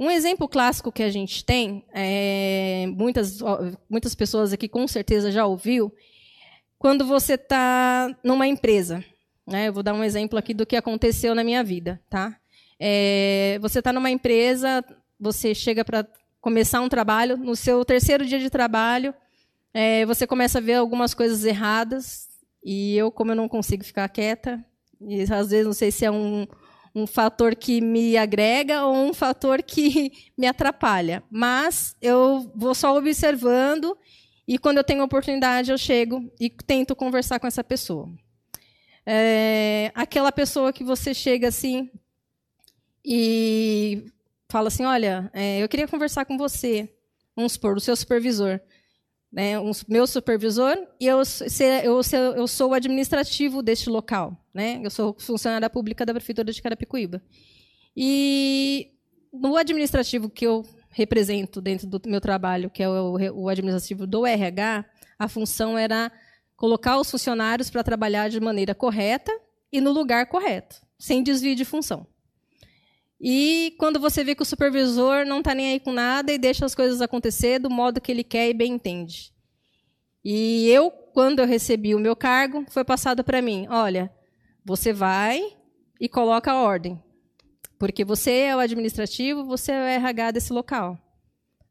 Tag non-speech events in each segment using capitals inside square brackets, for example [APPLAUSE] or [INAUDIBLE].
Um exemplo clássico que a gente tem, é, muitas, muitas pessoas aqui com certeza já ouviu, quando você está numa empresa. Né? Eu vou dar um exemplo aqui do que aconteceu na minha vida. Tá? É, você está numa empresa, você chega para começar um trabalho, no seu terceiro dia de trabalho, é, você começa a ver algumas coisas erradas, e eu, como eu não consigo ficar quieta, e às vezes não sei se é um, um fator que me agrega ou um fator que [LAUGHS] me atrapalha. Mas eu vou só observando e quando eu tenho oportunidade eu chego e tento conversar com essa pessoa. É, aquela pessoa que você chega assim e fala assim, olha, é, eu queria conversar com você, vamos supor, o seu supervisor né, um, meu supervisor, e eu, eu, eu sou o administrativo deste local. Né? Eu sou funcionária pública da Prefeitura de Carapicuíba. E no administrativo que eu represento dentro do meu trabalho, que é o, o administrativo do RH, a função era colocar os funcionários para trabalhar de maneira correta e no lugar correto, sem desvio de função. E quando você vê que o supervisor não está nem aí com nada e deixa as coisas acontecer do modo que ele quer e bem entende. E eu, quando eu recebi o meu cargo, foi passado para mim: olha, você vai e coloca a ordem, porque você é o administrativo, você é o RH desse local.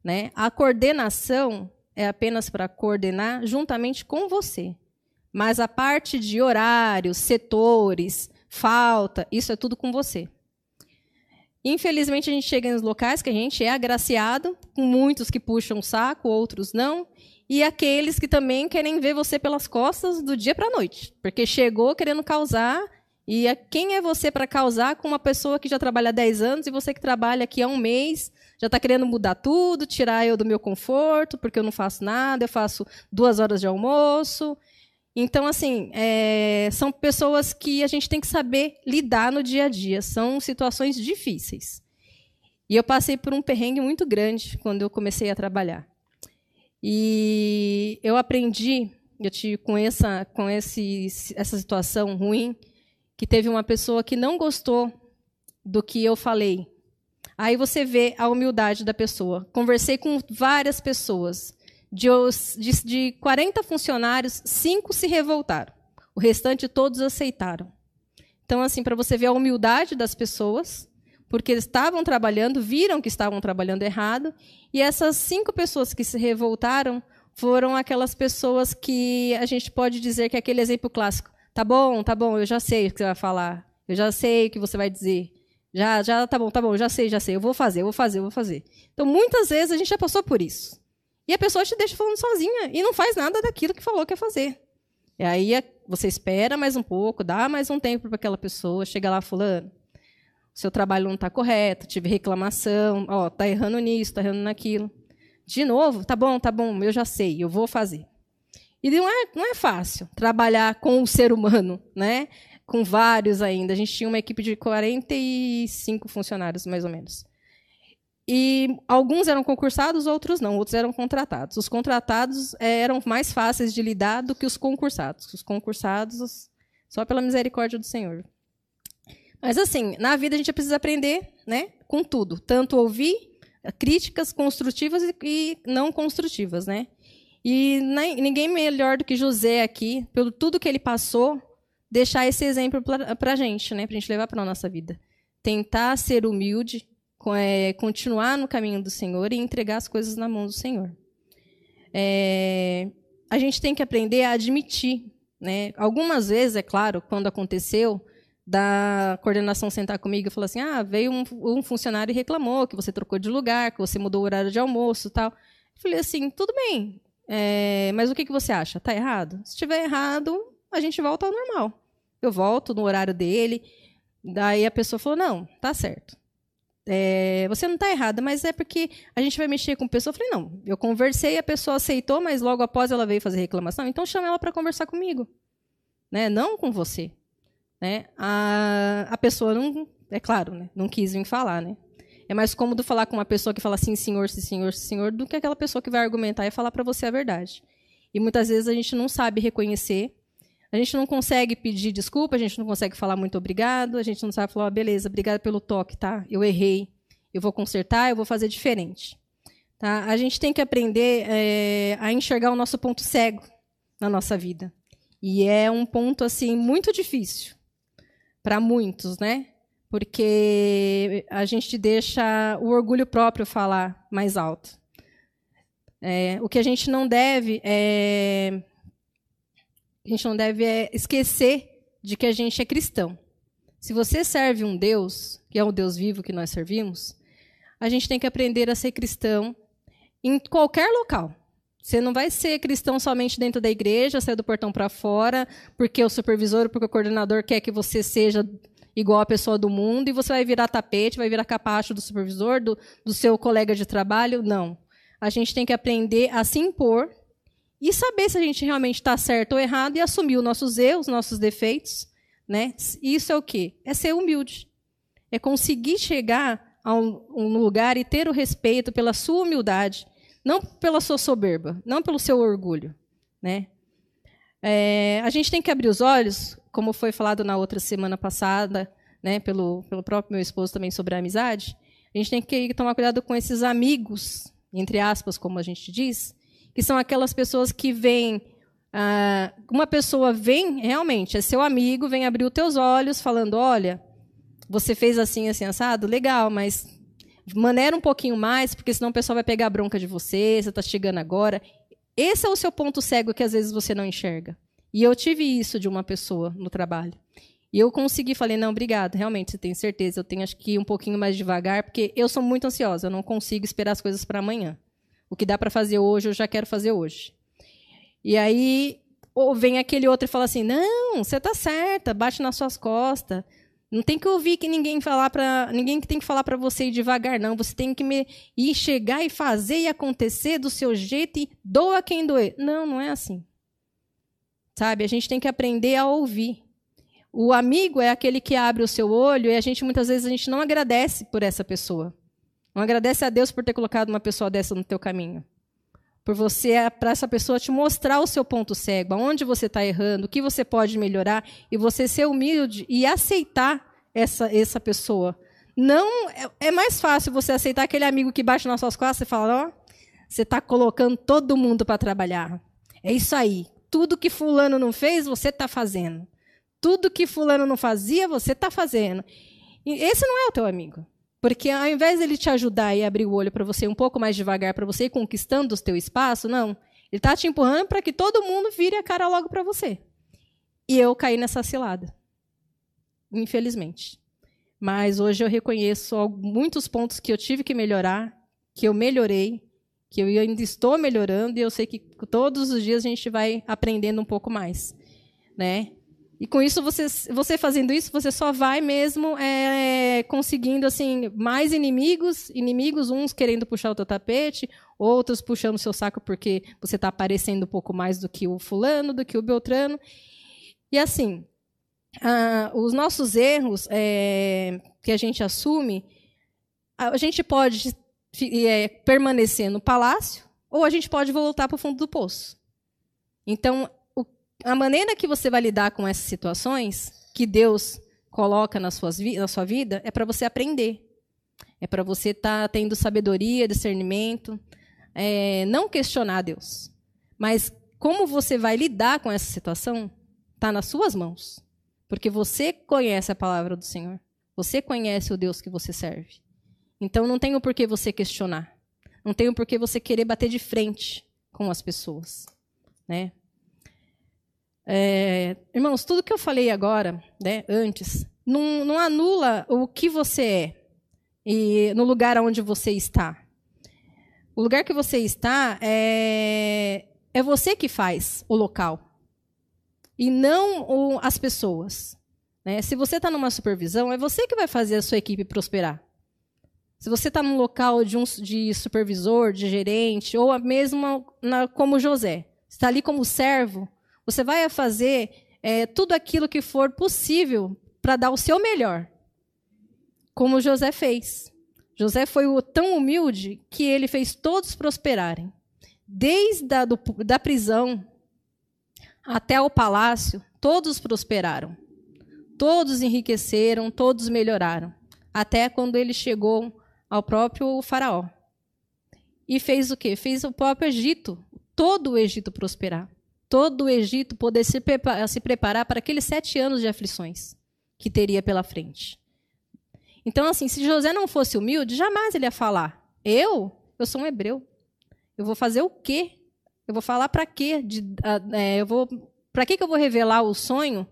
Né? A coordenação é apenas para coordenar juntamente com você. Mas a parte de horários, setores, falta, isso é tudo com você. Infelizmente, a gente chega nos locais que a gente é agraciado, com muitos que puxam o saco, outros não, e aqueles que também querem ver você pelas costas do dia para a noite, porque chegou querendo causar, e quem é você para causar com uma pessoa que já trabalha há 10 anos e você que trabalha aqui há um mês, já está querendo mudar tudo, tirar eu do meu conforto, porque eu não faço nada, eu faço duas horas de almoço, então, assim, é, são pessoas que a gente tem que saber lidar no dia a dia. São situações difíceis. E eu passei por um perrengue muito grande quando eu comecei a trabalhar. E eu aprendi, eu tive com essa, com esse, essa situação ruim, que teve uma pessoa que não gostou do que eu falei. Aí você vê a humildade da pessoa. Conversei com várias pessoas. De, de, de 40 funcionários, cinco se revoltaram. O restante todos aceitaram. Então, assim, para você ver a humildade das pessoas, porque eles estavam trabalhando, viram que estavam trabalhando errado, e essas cinco pessoas que se revoltaram foram aquelas pessoas que a gente pode dizer que é aquele exemplo clássico. Tá bom, tá bom, eu já sei o que você vai falar. Eu já sei o que você vai dizer. Já, já, tá bom, tá bom, já sei, já sei. Eu vou fazer, eu vou fazer, eu vou fazer. Então, muitas vezes a gente já passou por isso. E a pessoa te deixa falando sozinha e não faz nada daquilo que falou que ia fazer. E aí é, você espera mais um pouco, dá mais um tempo para aquela pessoa, chega lá fulano, seu trabalho não está correto, tive reclamação, ó, tá errando nisso, tá errando naquilo. De novo, tá bom, tá bom, eu já sei, eu vou fazer. E não é, não é fácil trabalhar com o ser humano, né? Com vários ainda. A gente tinha uma equipe de 45 funcionários, mais ou menos. E alguns eram concursados, outros não, outros eram contratados. Os contratados eh, eram mais fáceis de lidar do que os concursados. Os concursados, só pela misericórdia do Senhor. Mas assim, na vida a gente precisa aprender, né, com tudo, tanto ouvir críticas construtivas e não construtivas, né? E ninguém melhor do que José aqui, pelo tudo que ele passou, deixar esse exemplo para a gente, né, para a gente levar para a nossa vida. Tentar ser humilde, é, continuar no caminho do Senhor e entregar as coisas na mão do Senhor. É, a gente tem que aprender a admitir. Né? Algumas vezes, é claro, quando aconteceu, da coordenação sentar comigo e falar assim: ah, veio um, um, funcionário e reclamou que você trocou de lugar, que você mudou o horário de almoço tal. Eu falei assim: tudo bem, é, mas o que, que você acha? Está errado? Se estiver errado, a gente volta ao normal. Eu volto no horário dele. Daí a pessoa falou: não, tá certo é, você não está errada, mas é porque a gente vai mexer com pessoa. Eu falei, não, eu conversei, a pessoa aceitou, mas logo após ela veio fazer reclamação, então chama ela para conversar comigo, né? não com você. Né? A, a pessoa não, é claro, né? não quis vir falar. Né? É mais cômodo falar com uma pessoa que fala sim, senhor, sim, senhor, sim, senhor, do que aquela pessoa que vai argumentar e falar para você a verdade. E muitas vezes a gente não sabe reconhecer a gente não consegue pedir desculpa, a gente não consegue falar muito obrigado, a gente não sabe falar, oh, beleza, obrigada pelo toque, tá? Eu errei. eu vou consertar, eu vou fazer diferente. Tá? A gente tem que aprender é, a enxergar o nosso ponto cego na nossa vida. E é um ponto assim muito difícil para muitos, né? Porque a gente deixa o orgulho próprio falar mais alto. É, o que a gente não deve é a gente não deve é esquecer de que a gente é cristão. Se você serve um Deus, que é o Deus vivo que nós servimos, a gente tem que aprender a ser cristão em qualquer local. Você não vai ser cristão somente dentro da igreja, sair do portão para fora, porque o supervisor, porque o coordenador quer que você seja igual a pessoa do mundo e você vai virar tapete, vai virar capacho do supervisor, do, do seu colega de trabalho. Não. A gente tem que aprender a se impor e saber se a gente realmente está certo ou errado e assumir os nossos erros, os nossos defeitos. Né? Isso é o quê? É ser humilde. É conseguir chegar a um, um lugar e ter o respeito pela sua humildade não pela sua soberba, não pelo seu orgulho. Né? É, a gente tem que abrir os olhos, como foi falado na outra semana passada, né, pelo, pelo próprio meu esposo também sobre a amizade. A gente tem que tomar cuidado com esses amigos, entre aspas, como a gente diz, que são aquelas pessoas que vêm. Ah, uma pessoa vem, realmente, é seu amigo, vem abrir os teus olhos, falando: olha, você fez assim, assim, assado, legal, mas maneira um pouquinho mais, porque senão o pessoal vai pegar a bronca de você, você está chegando agora. Esse é o seu ponto cego que às vezes você não enxerga. E eu tive isso de uma pessoa no trabalho. E eu consegui, falei, não, obrigado, realmente, você tem certeza, eu tenho acho que ir um pouquinho mais devagar, porque eu sou muito ansiosa, eu não consigo esperar as coisas para amanhã. O que dá para fazer hoje, eu já quero fazer hoje. E aí, ou vem aquele outro e fala assim, não, você está certa, bate nas suas costas, não tem que ouvir que ninguém falar para ninguém que tem que falar para você ir devagar, não. Você tem que me, ir chegar e fazer e acontecer do seu jeito e doa quem doer. Não, não é assim. Sabe? A gente tem que aprender a ouvir. O amigo é aquele que abre o seu olho e a gente muitas vezes a gente não agradece por essa pessoa. Não agradece a Deus por ter colocado uma pessoa dessa no teu caminho. Por você, para essa pessoa te mostrar o seu ponto cego, aonde você está errando, o que você pode melhorar, e você ser humilde e aceitar essa, essa pessoa. Não é, é mais fácil você aceitar aquele amigo que bate nas suas costas e fala: ó, oh, você está colocando todo mundo para trabalhar. É isso aí. Tudo que fulano não fez, você está fazendo. Tudo que fulano não fazia, você está fazendo. E esse não é o teu amigo. Porque ao invés dele te ajudar e abrir o olho para você um pouco mais devagar, para você ir conquistando o teu espaço, não. Ele está te empurrando para que todo mundo vire a cara logo para você. E eu caí nessa cilada. Infelizmente. Mas hoje eu reconheço muitos pontos que eu tive que melhorar, que eu melhorei, que eu ainda estou melhorando, e eu sei que todos os dias a gente vai aprendendo um pouco mais. Né? E com isso, você, você fazendo isso, você só vai mesmo é, conseguindo assim mais inimigos, inimigos, uns querendo puxar o teu tapete, outros puxando o seu saco porque você está aparecendo um pouco mais do que o fulano, do que o beltrano. E assim, os nossos erros é, que a gente assume, a gente pode é, permanecer no palácio ou a gente pode voltar para o fundo do poço. Então, a maneira que você vai lidar com essas situações que Deus coloca na, suas, na sua vida é para você aprender. É para você estar tá tendo sabedoria, discernimento, é, não questionar Deus. Mas como você vai lidar com essa situação está nas suas mãos. Porque você conhece a palavra do Senhor. Você conhece o Deus que você serve. Então não tem o porquê você questionar. Não tem o porquê você querer bater de frente com as pessoas. Né? É, irmãos, tudo que eu falei agora, né, antes, não, não anula o que você é e no lugar onde você está. O lugar que você está é, é você que faz o local e não o, as pessoas. Né? Se você está numa supervisão, é você que vai fazer a sua equipe prosperar. Se você está num local de, um, de supervisor, de gerente, ou mesmo na, como José, está ali como servo, você vai fazer é, tudo aquilo que for possível para dar o seu melhor, como José fez. José foi tão humilde que ele fez todos prosperarem. Desde a do, da prisão até o palácio, todos prosperaram. Todos enriqueceram, todos melhoraram. Até quando ele chegou ao próprio faraó. E fez o quê? Fez o próprio Egito, todo o Egito prosperar. Todo o Egito poder se, preparar, se preparar para aqueles sete anos de aflições que teria pela frente. Então, assim, se José não fosse humilde, jamais ele ia falar: Eu? Eu sou um hebreu. Eu vou fazer o quê? Eu vou falar para quê? De, uh, é, eu vou para que, que eu vou revelar o sonho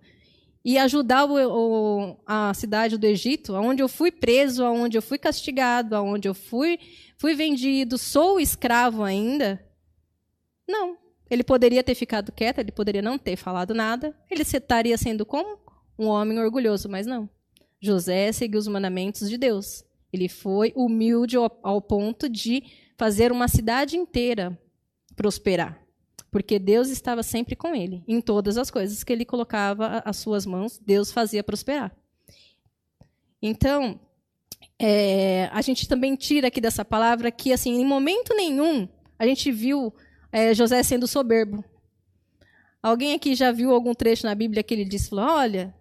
e ajudar o, o, a cidade do Egito, onde eu fui preso, onde eu fui castigado, onde eu fui, fui vendido, sou escravo ainda? Não. Ele poderia ter ficado quieto, ele poderia não ter falado nada. Ele estaria sendo como um homem orgulhoso, mas não. José seguiu os mandamentos de Deus. Ele foi humilde ao, ao ponto de fazer uma cidade inteira prosperar porque Deus estava sempre com ele. Em todas as coisas que ele colocava as suas mãos, Deus fazia prosperar. Então, é, a gente também tira aqui dessa palavra que, assim, em momento nenhum, a gente viu é, José sendo soberbo. Alguém aqui já viu algum trecho na Bíblia que ele disse: Olha,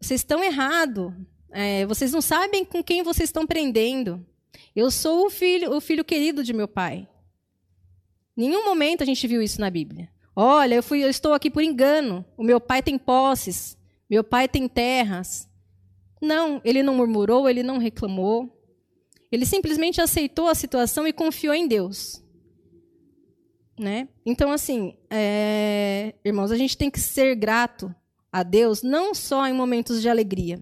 vocês estão errados. É, vocês não sabem com quem vocês estão prendendo. Eu sou o filho, o filho querido de meu pai. Nenhum momento a gente viu isso na Bíblia. Olha, eu, fui, eu estou aqui por engano. O meu pai tem posses. Meu pai tem terras. Não, ele não murmurou, ele não reclamou. Ele simplesmente aceitou a situação e confiou em Deus. Né? Então, assim, é... irmãos, a gente tem que ser grato a Deus não só em momentos de alegria,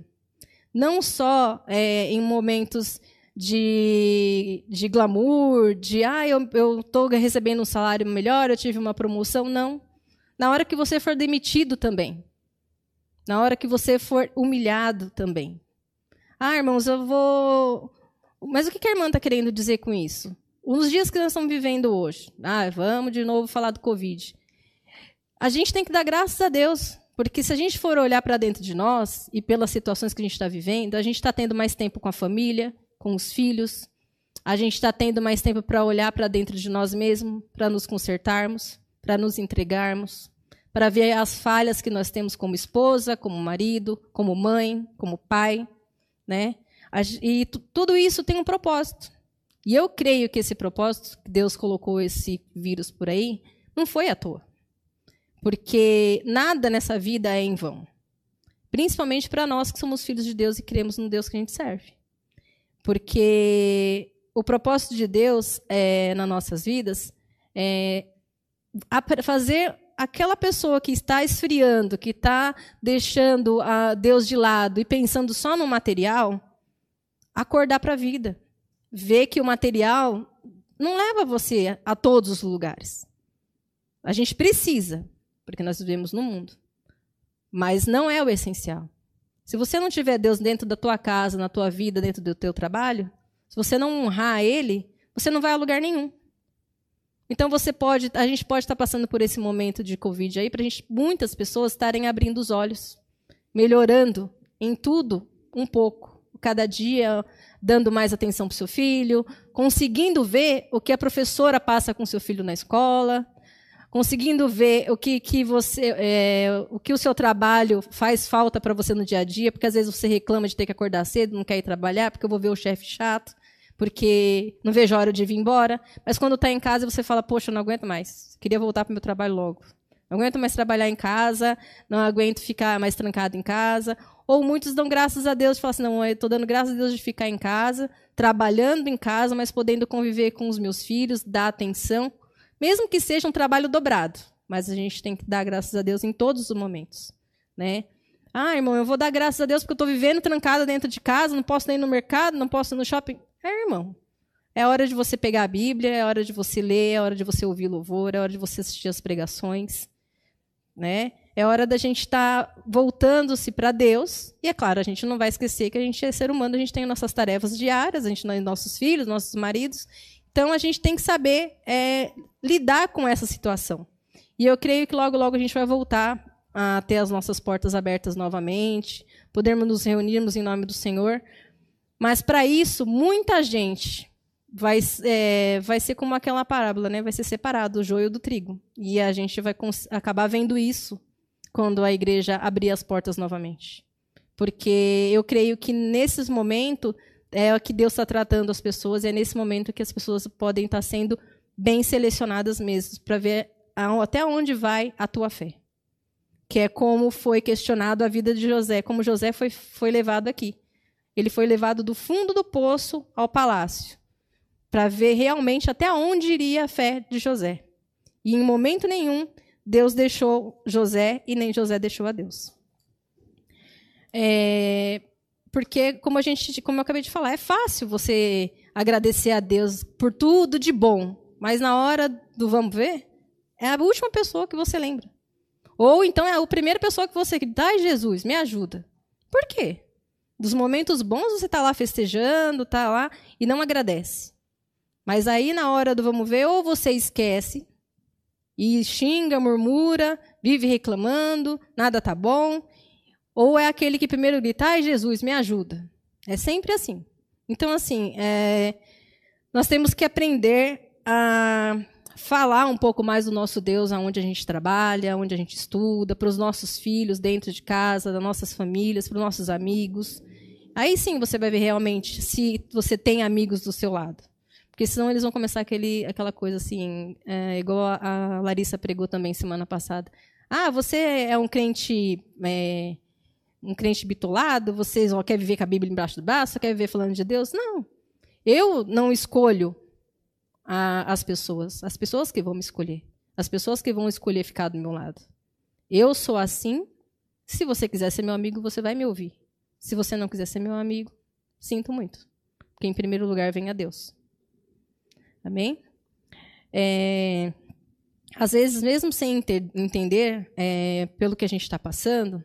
não só é, em momentos de, de glamour, de ah, eu estou recebendo um salário melhor, eu tive uma promoção. Não. Na hora que você for demitido também. Na hora que você for humilhado também. Ah, irmãos, eu vou. Mas o que a irmã está querendo dizer com isso? Nos dias que nós estamos vivendo hoje. Ah, vamos de novo falar do Covid. A gente tem que dar graças a Deus. Porque se a gente for olhar para dentro de nós e pelas situações que a gente está vivendo, a gente está tendo mais tempo com a família, com os filhos. A gente está tendo mais tempo para olhar para dentro de nós mesmos, para nos consertarmos, para nos entregarmos, para ver as falhas que nós temos como esposa, como marido, como mãe, como pai, né? E tudo isso tem um propósito. E eu creio que esse propósito, que Deus colocou esse vírus por aí, não foi à toa. Porque nada nessa vida é em vão. Principalmente para nós que somos filhos de Deus e cremos no Deus que a gente serve. Porque o propósito de Deus é, nas nossas vidas é fazer aquela pessoa que está esfriando, que está deixando a Deus de lado e pensando só no material, acordar para a vida. Ver que o material não leva você a todos os lugares. A gente precisa, porque nós vivemos no mundo. Mas não é o essencial. Se você não tiver Deus dentro da tua casa, na tua vida, dentro do teu trabalho, se você não honrar Ele, você não vai a lugar nenhum. Então você pode, a gente pode estar passando por esse momento de Covid aí para muitas pessoas estarem abrindo os olhos, melhorando em tudo um pouco, cada dia dando mais atenção para o seu filho, conseguindo ver o que a professora passa com seu filho na escola, conseguindo ver o que, que você, é, o que o seu trabalho faz falta para você no dia a dia, porque às vezes você reclama de ter que acordar cedo, não quer ir trabalhar, porque eu vou ver o chefe chato, porque não vejo a hora de vir embora. Mas quando está em casa, você fala, poxa, eu não aguento mais, queria voltar para o meu trabalho logo. Não aguento mais trabalhar em casa, não aguento ficar mais trancado em casa. Ou muitos dão graças a Deus e falam assim: não, eu estou dando graças a Deus de ficar em casa, trabalhando em casa, mas podendo conviver com os meus filhos, dar atenção. Mesmo que seja um trabalho dobrado, mas a gente tem que dar graças a Deus em todos os momentos, né? Ah, irmão, eu vou dar graças a Deus porque eu estou vivendo trancada dentro de casa, não posso ir no mercado, não posso ir no shopping. É, irmão. É hora de você pegar a Bíblia, é hora de você ler, é hora de você ouvir louvor, é hora de você assistir as pregações, né? É hora da gente estar tá voltando-se para Deus. E é claro, a gente não vai esquecer que a gente é ser humano, a gente tem nossas tarefas diárias, a gente tem nossos filhos, nossos maridos. Então a gente tem que saber é, lidar com essa situação. E eu creio que logo, logo a gente vai voltar a ter as nossas portas abertas novamente, podermos nos reunirmos em nome do Senhor. Mas para isso, muita gente vai, é, vai ser como aquela parábola, né? Vai ser separado o joio do trigo. E a gente vai acabar vendo isso quando a igreja abrir as portas novamente. Porque eu creio que nesses momentos é o que Deus está tratando as pessoas, e é nesse momento que as pessoas podem estar sendo bem selecionadas mesmo, para ver até onde vai a tua fé. Que é como foi questionado a vida de José, como José foi, foi levado aqui. Ele foi levado do fundo do poço ao palácio, para ver realmente até onde iria a fé de José. E em momento nenhum Deus deixou José e nem José deixou a Deus. É, porque, como a gente, como eu acabei de falar, é fácil você agradecer a Deus por tudo de bom, mas na hora do vamos ver, é a última pessoa que você lembra. Ou então é a primeira pessoa que você dá, Jesus, me ajuda. Por quê? Dos momentos bons você está lá festejando, está lá e não agradece. Mas aí na hora do vamos ver, ou você esquece e xinga, murmura, vive reclamando, nada tá bom, ou é aquele que primeiro grita, ai Jesus, me ajuda. É sempre assim. Então, assim, é, nós temos que aprender a falar um pouco mais do nosso Deus aonde a gente trabalha, onde a gente estuda, para os nossos filhos dentro de casa, das nossas famílias, para os nossos amigos. Aí sim você vai ver realmente se você tem amigos do seu lado. Porque senão eles vão começar aquele, aquela coisa assim, é, igual a, a Larissa pregou também semana passada. Ah, você é um crente é, um crente bitolado, você só quer viver com a Bíblia embaixo do braço, só quer viver falando de Deus. Não. Eu não escolho a, as pessoas. As pessoas que vão me escolher. As pessoas que vão escolher ficar do meu lado. Eu sou assim. Se você quiser ser meu amigo, você vai me ouvir. Se você não quiser ser meu amigo, sinto muito. Porque em primeiro lugar vem a Deus. Amém? É, às vezes, mesmo sem entender é, pelo que a gente está passando,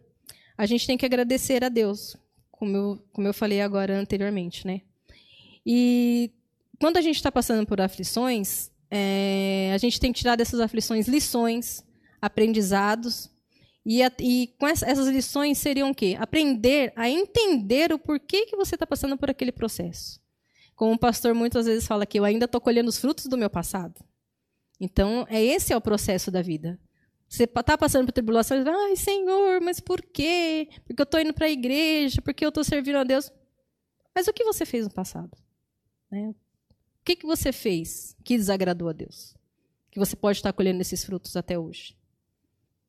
a gente tem que agradecer a Deus, como eu, como eu falei agora anteriormente, né? E quando a gente está passando por aflições, é, a gente tem que tirar dessas aflições lições, aprendizados, e, a, e com essa, essas lições seriam o quê? Aprender a entender o porquê que você está passando por aquele processo. Como o pastor muitas vezes fala que eu ainda estou colhendo os frutos do meu passado. Então, é esse é o processo da vida. Você está passando por tribulações, ai, Senhor, mas por quê? Porque eu estou indo para a igreja, porque eu estou servindo a Deus. Mas o que você fez no passado? Né? O que, que você fez que desagradou a Deus? Que você pode estar colhendo esses frutos até hoje.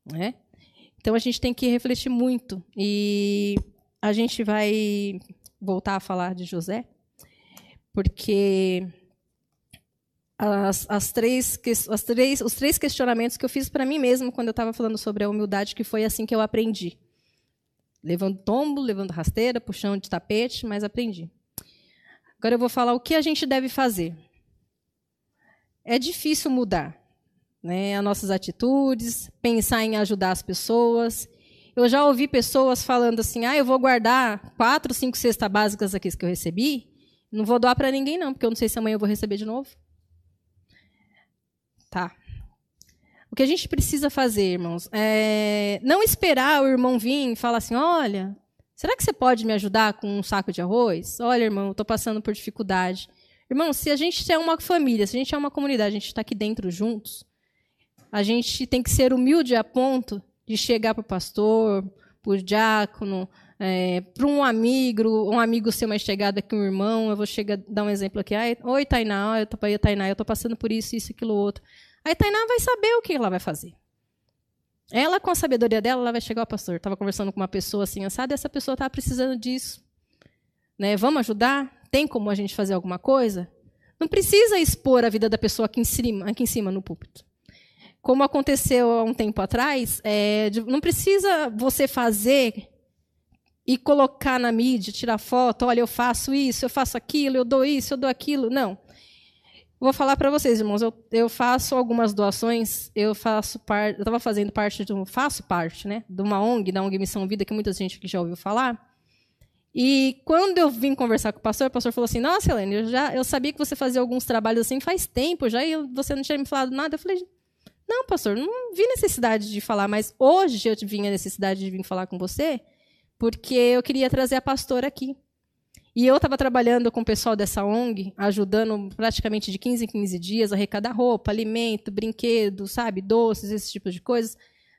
Né? Então a gente tem que refletir muito. E a gente vai voltar a falar de José, porque as, as, três, as três, os três questionamentos que eu fiz para mim mesmo quando eu estava falando sobre a humildade, que foi assim que eu aprendi. Levando tombo, levando rasteira, puxão de tapete, mas aprendi. Agora eu vou falar o que a gente deve fazer. É difícil mudar né, as nossas atitudes, pensar em ajudar as pessoas. Eu já ouvi pessoas falando assim: ah, eu vou guardar quatro, cinco cestas básicas aqui que eu recebi, não vou doar para ninguém, não, porque eu não sei se amanhã eu vou receber de novo. Tá. O que a gente precisa fazer, irmãos, é não esperar o irmão vir e falar assim: olha, será que você pode me ajudar com um saco de arroz? Olha, irmão, eu estou passando por dificuldade. Irmão, se a gente é uma família, se a gente é uma comunidade, a gente está aqui dentro juntos, a gente tem que ser humilde a ponto de chegar para o pastor, para o diácono, é, para um amigo, um amigo ser mais chegado que um irmão, eu vou chegar, dar um exemplo aqui. Oi, Tainá, eu tô, Tainá, eu estou passando por isso, isso, aquilo, outro. Aí Tainá vai saber o que ela vai fazer. Ela, com a sabedoria dela, ela vai chegar ao pastor. Estava conversando com uma pessoa assim, assada, essa pessoa estava precisando disso. Né? Vamos ajudar? Tem como a gente fazer alguma coisa? Não precisa expor a vida da pessoa aqui em cima, aqui em cima no púlpito. Como aconteceu há um tempo atrás, é, não precisa você fazer e colocar na mídia, tirar foto, olha, eu faço isso, eu faço aquilo, eu dou isso, eu dou aquilo. Não. Vou falar para vocês, irmãos, eu, eu, faço algumas doações, eu faço parte, eu estava fazendo parte de um, faço parte, né, de uma ONG, da ONG Missão Vida, que muita gente já ouviu falar. E quando eu vim conversar com o pastor, o pastor falou assim: "Nossa, Helene, eu já eu sabia que você fazia alguns trabalhos assim faz tempo já e você não tinha me falado nada". Eu falei: "Não, pastor, não vi necessidade de falar, mas hoje eu tive a necessidade de vir falar com você" porque eu queria trazer a pastora aqui. E eu estava trabalhando com o pessoal dessa ONG, ajudando praticamente de 15 em 15 dias arrecadar roupa, alimento, brinquedo, sabe, doces, esse tipo de coisas,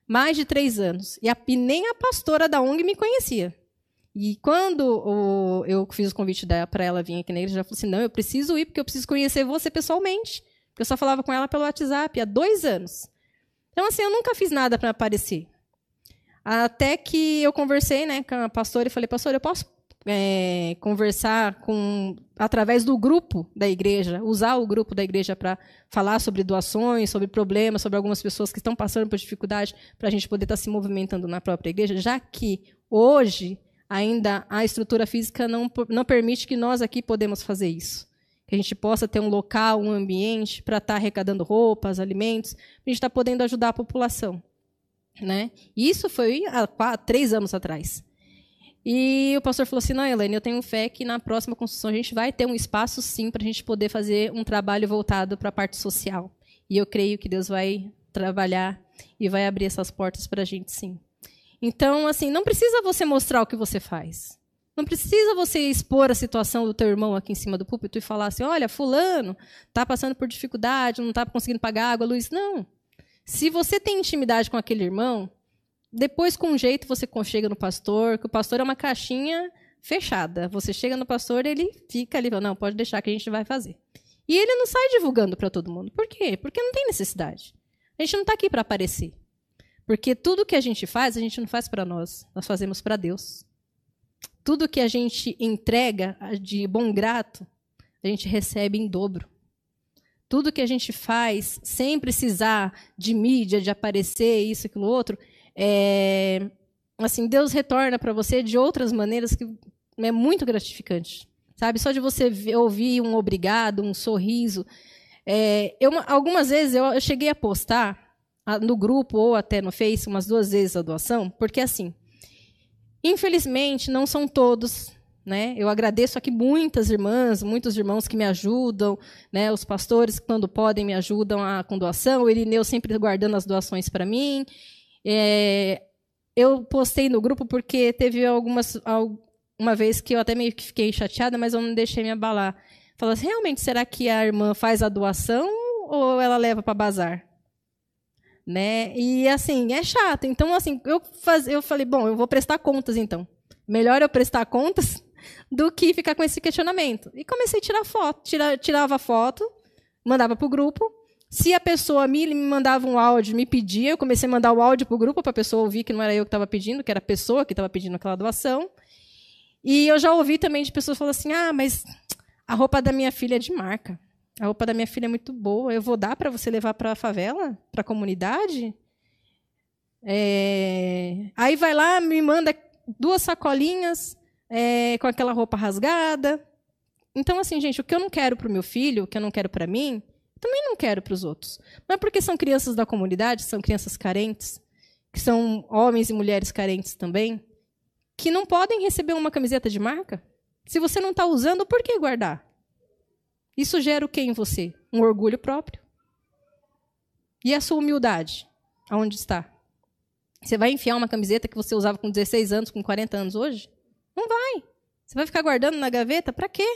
mais de três anos. E, a, e nem a pastora da ONG me conhecia. E quando o, eu fiz o convite para ela vir aqui na igreja, ela falou assim: não, eu preciso ir, porque eu preciso conhecer você pessoalmente. Porque eu só falava com ela pelo WhatsApp há dois anos. Então, assim, eu nunca fiz nada para aparecer. Até que eu conversei né, com a pastora e falei, pastor, eu posso é, conversar com através do grupo da igreja, usar o grupo da igreja para falar sobre doações, sobre problemas, sobre algumas pessoas que estão passando por dificuldade, para a gente poder estar tá se movimentando na própria igreja, já que hoje ainda a estrutura física não, não permite que nós aqui podemos fazer isso. Que a gente possa ter um local, um ambiente para estar tá arrecadando roupas, alimentos, para a gente estar tá podendo ajudar a população. Né? Isso foi há três anos atrás. E o pastor falou assim: não, Helene, eu tenho fé que na próxima construção a gente vai ter um espaço, sim, para a gente poder fazer um trabalho voltado para a parte social. E eu creio que Deus vai trabalhar e vai abrir essas portas para a gente, sim. Então, assim, não precisa você mostrar o que você faz. Não precisa você expor a situação do teu irmão aqui em cima do púlpito e falar assim: olha, fulano está passando por dificuldade, não está conseguindo pagar água, luz. Não. Se você tem intimidade com aquele irmão, depois, com um jeito, você chega no pastor, que o pastor é uma caixinha fechada. Você chega no pastor, ele fica ali, não, pode deixar que a gente vai fazer. E ele não sai divulgando para todo mundo. Por quê? Porque não tem necessidade. A gente não está aqui para aparecer. Porque tudo que a gente faz, a gente não faz para nós, nós fazemos para Deus. Tudo que a gente entrega de bom grato, a gente recebe em dobro. Tudo que a gente faz sem precisar de mídia, de aparecer, isso, aquilo, outro, é, assim, Deus retorna para você de outras maneiras que é muito gratificante. Sabe? Só de você ver, ouvir um obrigado, um sorriso. É, eu, algumas vezes eu, eu cheguei a postar no grupo ou até no Face umas duas vezes a doação, porque assim, infelizmente não são todos né? Eu agradeço aqui muitas irmãs, muitos irmãos que me ajudam, né? Os pastores, quando podem, me ajudam a, com doação. O Irineu sempre guardando as doações para mim. É, eu postei no grupo porque teve algumas uma vez que eu até meio que fiquei chateada, mas eu não deixei me abalar. Falei assim, realmente, será que a irmã faz a doação ou ela leva para bazar? Né? E assim, é chato. Então, assim, eu, faz, eu falei, bom, eu vou prestar contas então. Melhor eu prestar contas do que ficar com esse questionamento. E comecei a tirar foto. Tira, tirava foto, mandava para o grupo, se a pessoa me, me mandava um áudio, me pedia, eu comecei a mandar o áudio para o grupo para a pessoa ouvir que não era eu que estava pedindo, que era a pessoa que estava pedindo aquela doação. E eu já ouvi também de pessoas falando assim: ah, mas a roupa da minha filha é de marca. A roupa da minha filha é muito boa. Eu vou dar para você levar para a favela, para a comunidade? É... Aí vai lá, me manda duas sacolinhas é, com aquela roupa rasgada. Então, assim, gente, o que eu não quero para o meu filho, o que eu não quero para mim, também não quero para os outros. Não é porque são crianças da comunidade, são crianças carentes, que são homens e mulheres carentes também, que não podem receber uma camiseta de marca? Se você não está usando, por que guardar? Isso gera o que em você? Um orgulho próprio. E a sua humildade? Aonde está? Você vai enfiar uma camiseta que você usava com 16 anos, com 40 anos hoje? Não vai. Você vai ficar guardando na gaveta? Para quê?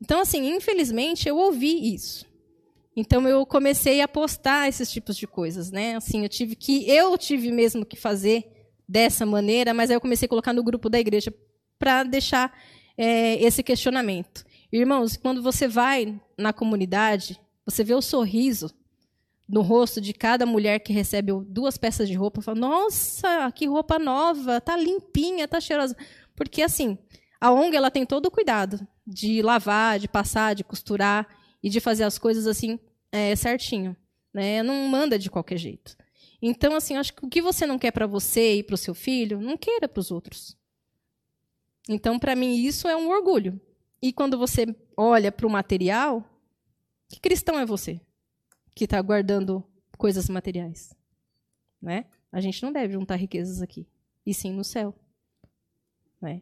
Então, assim, infelizmente, eu ouvi isso. Então, eu comecei a postar esses tipos de coisas, né? Assim, eu tive que, eu tive mesmo que fazer dessa maneira, mas aí eu comecei a colocar no grupo da igreja para deixar é, esse questionamento. Irmãos, quando você vai na comunidade, você vê o sorriso no rosto de cada mulher que recebe duas peças de roupa, fala: "Nossa, que roupa nova, tá limpinha, tá cheirosa". Porque assim, a ONG ela tem todo o cuidado de lavar, de passar, de costurar e de fazer as coisas assim é, certinho. Né? Não manda de qualquer jeito. Então, assim, acho que o que você não quer para você e para o seu filho, não queira para os outros. Então, para mim, isso é um orgulho. E quando você olha para o material, que cristão é você que está guardando coisas materiais? Né? A gente não deve juntar riquezas aqui, e sim no céu. Né?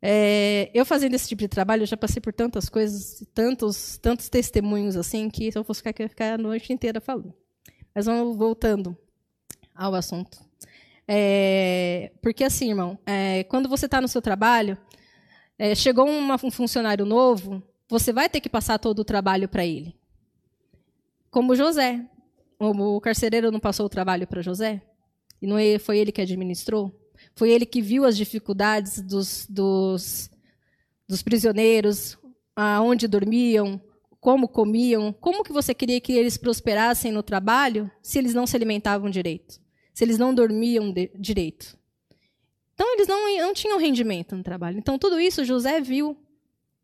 É, eu fazendo esse tipo de trabalho, eu já passei por tantas coisas, tantos, tantos testemunhos assim, que se eu fosse ficar, eu ia ficar a noite inteira falando. Mas vamos voltando ao assunto. É, porque assim, irmão, é, quando você está no seu trabalho, é, chegou uma, um funcionário novo, você vai ter que passar todo o trabalho para ele. Como José. O carcereiro não passou o trabalho para José? E não é, foi ele que administrou? Foi ele que viu as dificuldades dos, dos, dos prisioneiros, aonde dormiam, como comiam. Como que você queria que eles prosperassem no trabalho se eles não se alimentavam direito? Se eles não dormiam de, direito? Então, eles não, não tinham rendimento no trabalho. Então, tudo isso José viu.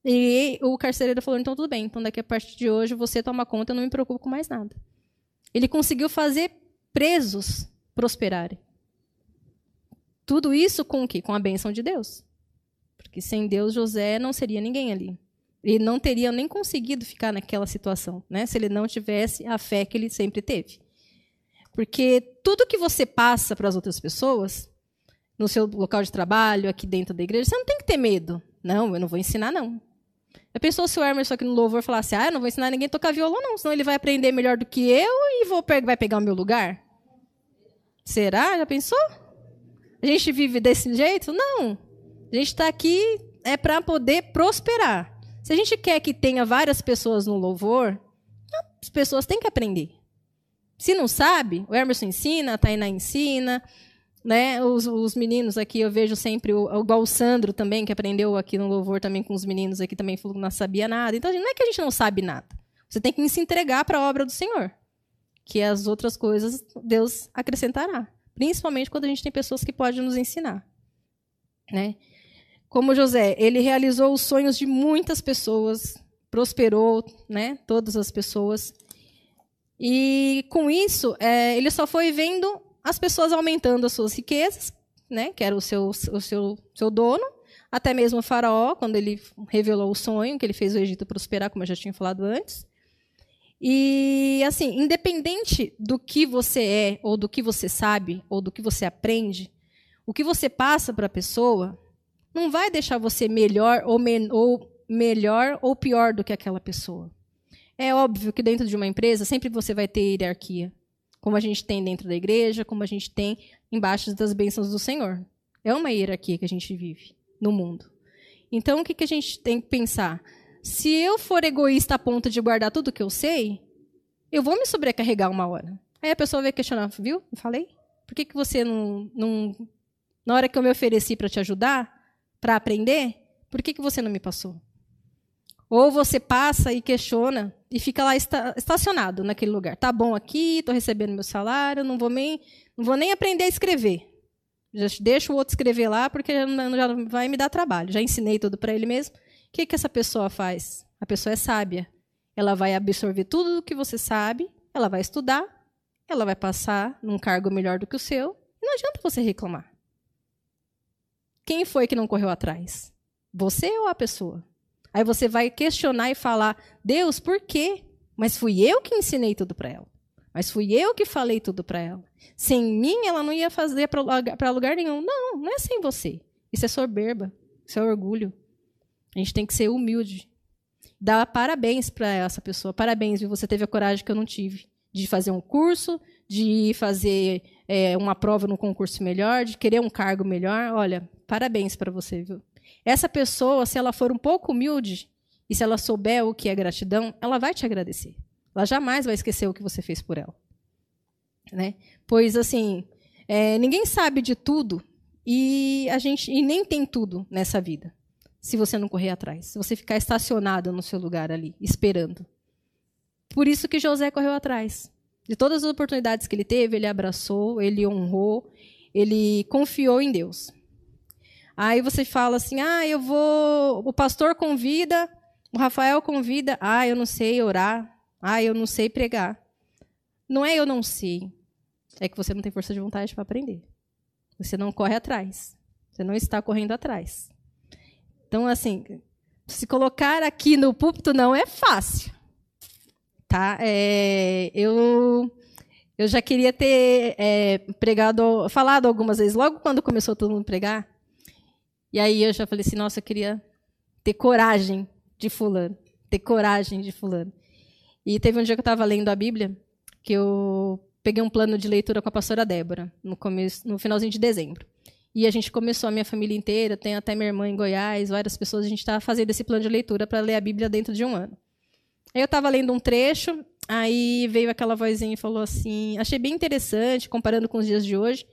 E o carcereiro falou: então, tudo bem. Então, daqui a partir de hoje, você toma conta, eu não me preocupo com mais nada. Ele conseguiu fazer presos prosperarem. Tudo isso com o quê? Com a bênção de Deus. Porque sem Deus, José não seria ninguém ali. Ele não teria nem conseguido ficar naquela situação, né? se ele não tivesse a fé que ele sempre teve. Porque tudo que você passa para as outras pessoas, no seu local de trabalho, aqui dentro da igreja, você não tem que ter medo. Não, eu não vou ensinar, não. Já pensou se o Emerson aqui no louvor falasse, ah, eu não vou ensinar ninguém a tocar violão, não, senão ele vai aprender melhor do que eu e vou, vai pegar o meu lugar? Será? Já pensou? A gente vive desse jeito? Não. A gente está aqui é para poder prosperar. Se a gente quer que tenha várias pessoas no louvor, as pessoas têm que aprender. Se não sabe, o Emerson ensina, a Tainá ensina, né? Os, os meninos aqui, eu vejo sempre, o, igual o Sandro também, que aprendeu aqui no louvor também com os meninos aqui, também falou que não sabia nada. Então, não é que a gente não sabe nada. Você tem que se entregar para a obra do Senhor. Que as outras coisas Deus acrescentará. Principalmente quando a gente tem pessoas que podem nos ensinar. Né? Como José, ele realizou os sonhos de muitas pessoas, prosperou né, todas as pessoas. E com isso, é, ele só foi vendo as pessoas aumentando as suas riquezas, né, que era o seu, o seu, seu dono, até mesmo o faraó, quando ele revelou o sonho, que ele fez o Egito prosperar, como eu já tinha falado antes. E, assim, independente do que você é, ou do que você sabe, ou do que você aprende, o que você passa para a pessoa não vai deixar você melhor ou, men ou melhor ou pior do que aquela pessoa. É óbvio que dentro de uma empresa sempre você vai ter hierarquia, como a gente tem dentro da igreja, como a gente tem embaixo das bênçãos do Senhor. É uma hierarquia que a gente vive no mundo. Então, o que, a gente tem que pensar? se eu for egoísta a ponto de guardar tudo que eu sei, eu vou me sobrecarregar uma hora. Aí a pessoa vai questionar, viu? Eu falei? Por que, que você não, não. Na hora que eu me ofereci para te ajudar, para aprender, por que, que você não me passou? Ou você passa e questiona e fica lá estacionado naquele lugar. Tá bom aqui, estou recebendo meu salário, não vou nem, não vou nem aprender a escrever. Já deixo o outro escrever lá porque já, já vai me dar trabalho. Já ensinei tudo para ele mesmo. O que, que essa pessoa faz? A pessoa é sábia. Ela vai absorver tudo o que você sabe, ela vai estudar, ela vai passar num cargo melhor do que o seu, não adianta você reclamar. Quem foi que não correu atrás? Você ou a pessoa? Aí você vai questionar e falar: Deus, por quê? Mas fui eu que ensinei tudo para ela. Mas fui eu que falei tudo para ela. Sem mim, ela não ia fazer para lugar nenhum. Não, não é sem você. Isso é soberba. Isso é orgulho. A gente tem que ser humilde. Dar parabéns para essa pessoa. Parabéns, viu? Você teve a coragem que eu não tive. De fazer um curso, de fazer é, uma prova no concurso melhor, de querer um cargo melhor. Olha, parabéns para você, viu? Essa pessoa, se ela for um pouco humilde e se ela souber o que é gratidão, ela vai te agradecer. Ela jamais vai esquecer o que você fez por ela. Né? Pois, assim, é, ninguém sabe de tudo e a gente e nem tem tudo nessa vida se você não correr atrás, se você ficar estacionado no seu lugar ali, esperando. Por isso que José correu atrás. De todas as oportunidades que ele teve, ele abraçou, ele honrou, ele confiou em Deus. Aí você fala assim: ah, eu vou. O pastor convida, o Rafael convida, ah, eu não sei orar, ah, eu não sei pregar. Não é eu não sei, é que você não tem força de vontade para aprender. Você não corre atrás, você não está correndo atrás. Então, assim, se colocar aqui no púlpito não é fácil. Tá? É, eu, eu já queria ter é, pregado, falado algumas vezes, logo quando começou todo mundo a pregar. E aí eu já falei assim, nossa, eu queria ter coragem de fulano, ter coragem de fulano. E teve um dia que eu estava lendo a Bíblia, que eu peguei um plano de leitura com a pastora Débora, no, começo, no finalzinho de dezembro. E a gente começou, a minha família inteira, tem até minha irmã em Goiás, várias pessoas, a gente está fazendo esse plano de leitura para ler a Bíblia dentro de um ano. Aí eu estava lendo um trecho, aí veio aquela vozinha e falou assim, achei bem interessante, comparando com os dias de hoje.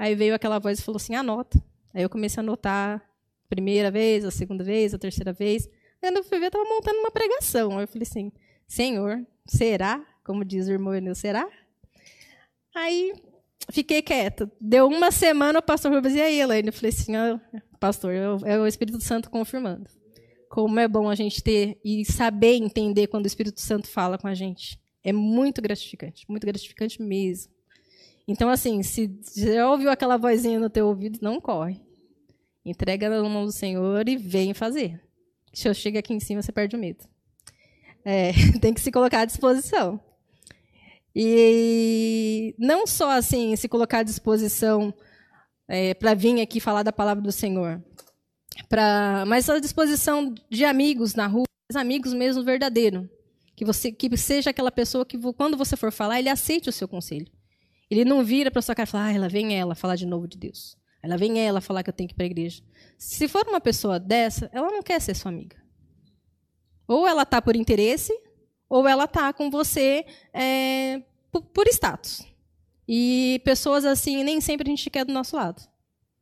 Aí veio aquela voz e falou assim: anota. Aí eu comecei a anotar a primeira vez, a segunda vez, a terceira vez. Aí eu fui ver, eu estava montando uma pregação. Aí eu falei assim: Senhor, será? Como diz o irmão Enel, será? Aí fiquei quieta. Deu uma semana, o pastor falou assim: e aí, Elaine? Eu falei assim: ah, pastor, é o Espírito Santo confirmando. Como é bom a gente ter e saber entender quando o Espírito Santo fala com a gente. É muito gratificante, muito gratificante mesmo. Então, assim, se já ouviu aquela vozinha no teu ouvido, não corre. Entrega na mão do Senhor e vem fazer. Se eu chego aqui em cima, você perde o medo. É, [LAUGHS] tem que se colocar à disposição. E não só assim se colocar à disposição é, para vir aqui falar da palavra do Senhor, pra, mas à disposição de amigos na rua, amigos mesmo verdadeiro, que você que seja aquela pessoa que quando você for falar ele aceite o seu conselho. Ele não vira para sua cara e fala, ah, ela vem ela falar de novo de Deus. Ela vem ela falar que eu tenho que ir para a igreja. Se for uma pessoa dessa, ela não quer ser sua amiga. Ou ela tá por interesse, ou ela tá com você é, por, status. E pessoas assim, nem sempre a gente quer do nosso lado.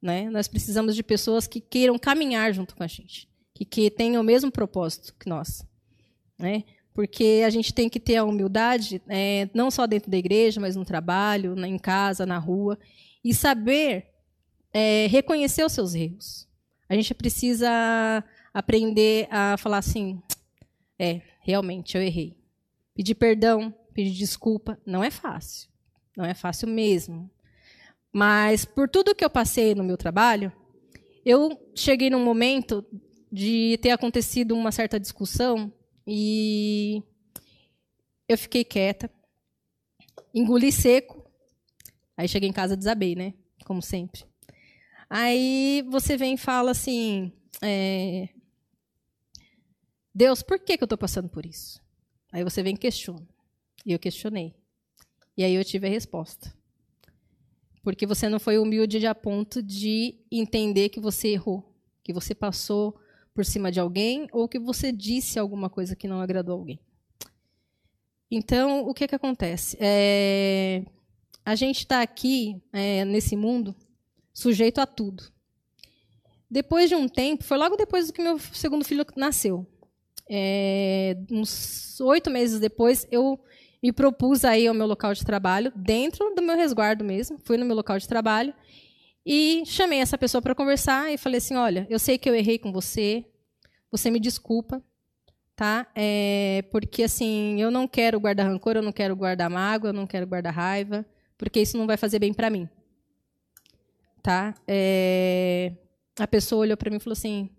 Né? Nós precisamos de pessoas que queiram caminhar junto com a gente, que, que tenham o mesmo propósito que nós. Né? Porque a gente tem que ter a humildade, é, não só dentro da igreja, mas no trabalho, em casa, na rua, e saber é, reconhecer os seus erros. A gente precisa aprender a falar assim: é, realmente, eu errei. Pedir perdão, pedir desculpa, não é fácil. Não é fácil mesmo. Mas por tudo que eu passei no meu trabalho, eu cheguei num momento de ter acontecido uma certa discussão e eu fiquei quieta, engoli seco. Aí cheguei em casa desabei, né? Como sempre. Aí você vem e fala assim: é, Deus, por que, que eu estou passando por isso? Aí você vem e questiona. E eu questionei. E aí eu tive a resposta. Porque você não foi humilde a ponto de entender que você errou, que você passou por cima de alguém ou que você disse alguma coisa que não agradou alguém. Então, o que, que acontece? É, a gente está aqui, é, nesse mundo, sujeito a tudo. Depois de um tempo, foi logo depois que meu segundo filho nasceu. É, uns oito meses depois, eu me propus aí ao meu local de trabalho, dentro do meu resguardo mesmo, fui no meu local de trabalho e chamei essa pessoa para conversar e falei assim: olha, eu sei que eu errei com você, você me desculpa, tá? É, porque assim, eu não quero guardar rancor, eu não quero guardar mágoa, eu não quero guardar raiva, porque isso não vai fazer bem para mim, tá? É, a pessoa olhou para mim e falou assim: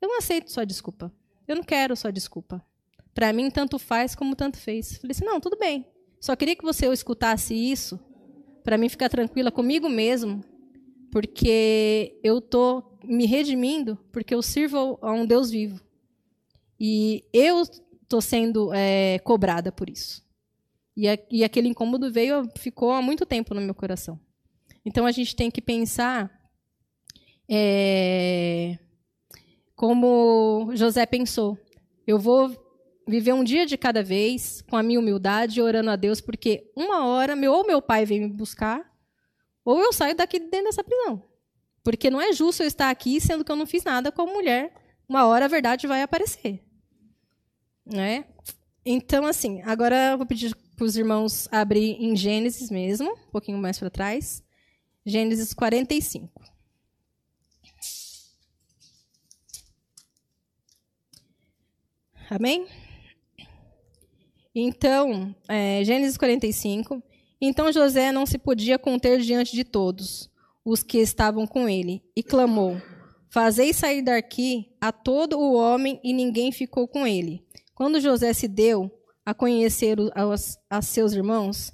eu não aceito sua desculpa, eu não quero sua desculpa. Para mim, tanto faz como tanto fez. Falei assim: não, tudo bem. Só queria que você escutasse isso para mim ficar tranquila comigo mesmo porque eu estou me redimindo, porque eu sirvo a um Deus vivo. E eu estou sendo é, cobrada por isso. E, a, e aquele incômodo veio, ficou há muito tempo no meu coração. Então a gente tem que pensar é, como José pensou. Eu vou viver um dia de cada vez, com a minha humildade, orando a Deus, porque uma hora, meu, ou meu pai vem me buscar, ou eu saio daqui dentro dessa prisão. Porque não é justo eu estar aqui sendo que eu não fiz nada como mulher. Uma hora a verdade vai aparecer. Né? Então, assim, agora eu vou pedir para os irmãos abrir em Gênesis mesmo, um pouquinho mais para trás. Gênesis 45. Amém? Então, é, Gênesis 45. Então José não se podia conter diante de todos os que estavam com ele, e clamou: Fazei sair daqui a todo o homem, e ninguém ficou com ele. Quando José se deu a conhecer aos, a seus irmãos,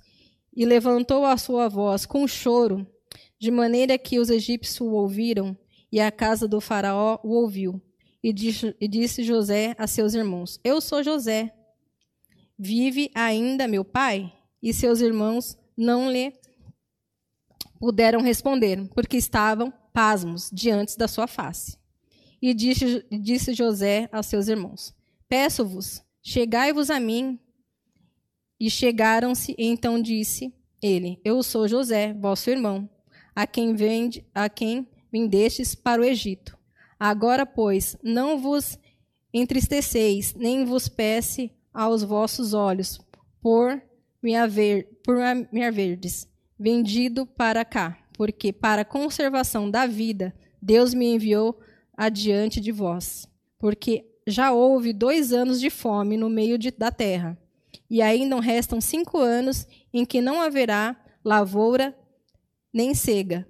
e levantou a sua voz com choro, de maneira que os egípcios o ouviram, e a casa do faraó o ouviu. E disse, e disse José a seus irmãos: Eu sou José. Vive ainda meu pai? e seus irmãos não lhe puderam responder, porque estavam pasmos diante da sua face. E disse, disse José a seus irmãos: Peço-vos, chegai-vos a mim. E chegaram-se, então disse ele: Eu sou José, vosso irmão, a quem vende, a quem vendestes para o Egito. Agora, pois, não vos entristeceis, nem vos pese aos vossos olhos, por me haver, por me haverdes vendido para cá, porque para a conservação da vida Deus me enviou adiante de vós, porque já houve dois anos de fome no meio de, da terra, e ainda restam cinco anos em que não haverá lavoura nem cega.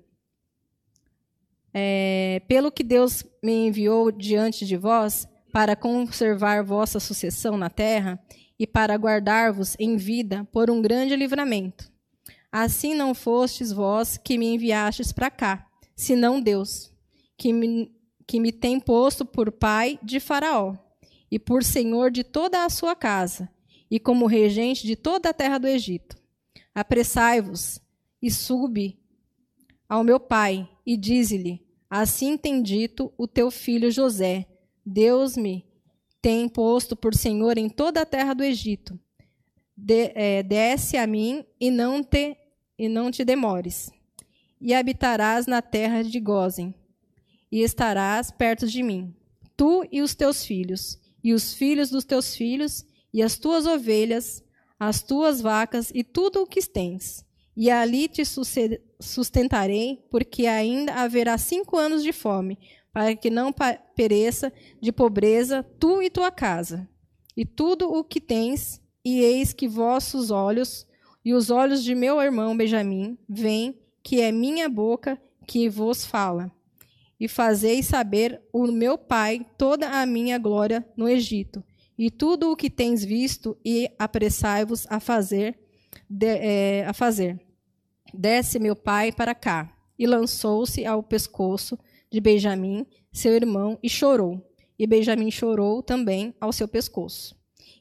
É, pelo que Deus me enviou diante de vós, para conservar vossa sucessão na terra e para guardar-vos em vida por um grande livramento. Assim não fostes vós que me enviastes para cá, senão Deus, que me, que me tem posto por pai de Faraó e por senhor de toda a sua casa e como regente de toda a terra do Egito. Apressai-vos e subi ao meu pai e dize-lhe: Assim tem dito o teu filho José: Deus me tem posto por senhor em toda a terra do Egito. De, é, desce a mim e não te e não te demores. E habitarás na terra de Gozen, e estarás perto de mim, tu e os teus filhos, e os filhos dos teus filhos, e as tuas ovelhas, as tuas vacas e tudo o que tens. E ali te sustentarei, porque ainda haverá cinco anos de fome, para que não pereça de pobreza tu e tua casa, e tudo o que tens, e eis que vossos olhos e os olhos de meu irmão Benjamim veem que é minha boca que vos fala. E fazei saber o meu pai toda a minha glória no Egito, e tudo o que tens visto, e apressai-vos a fazer, de, é, a fazer. Desce meu pai para cá, e lançou-se ao pescoço de Benjamim, seu irmão, e chorou. E Benjamim chorou também ao seu pescoço.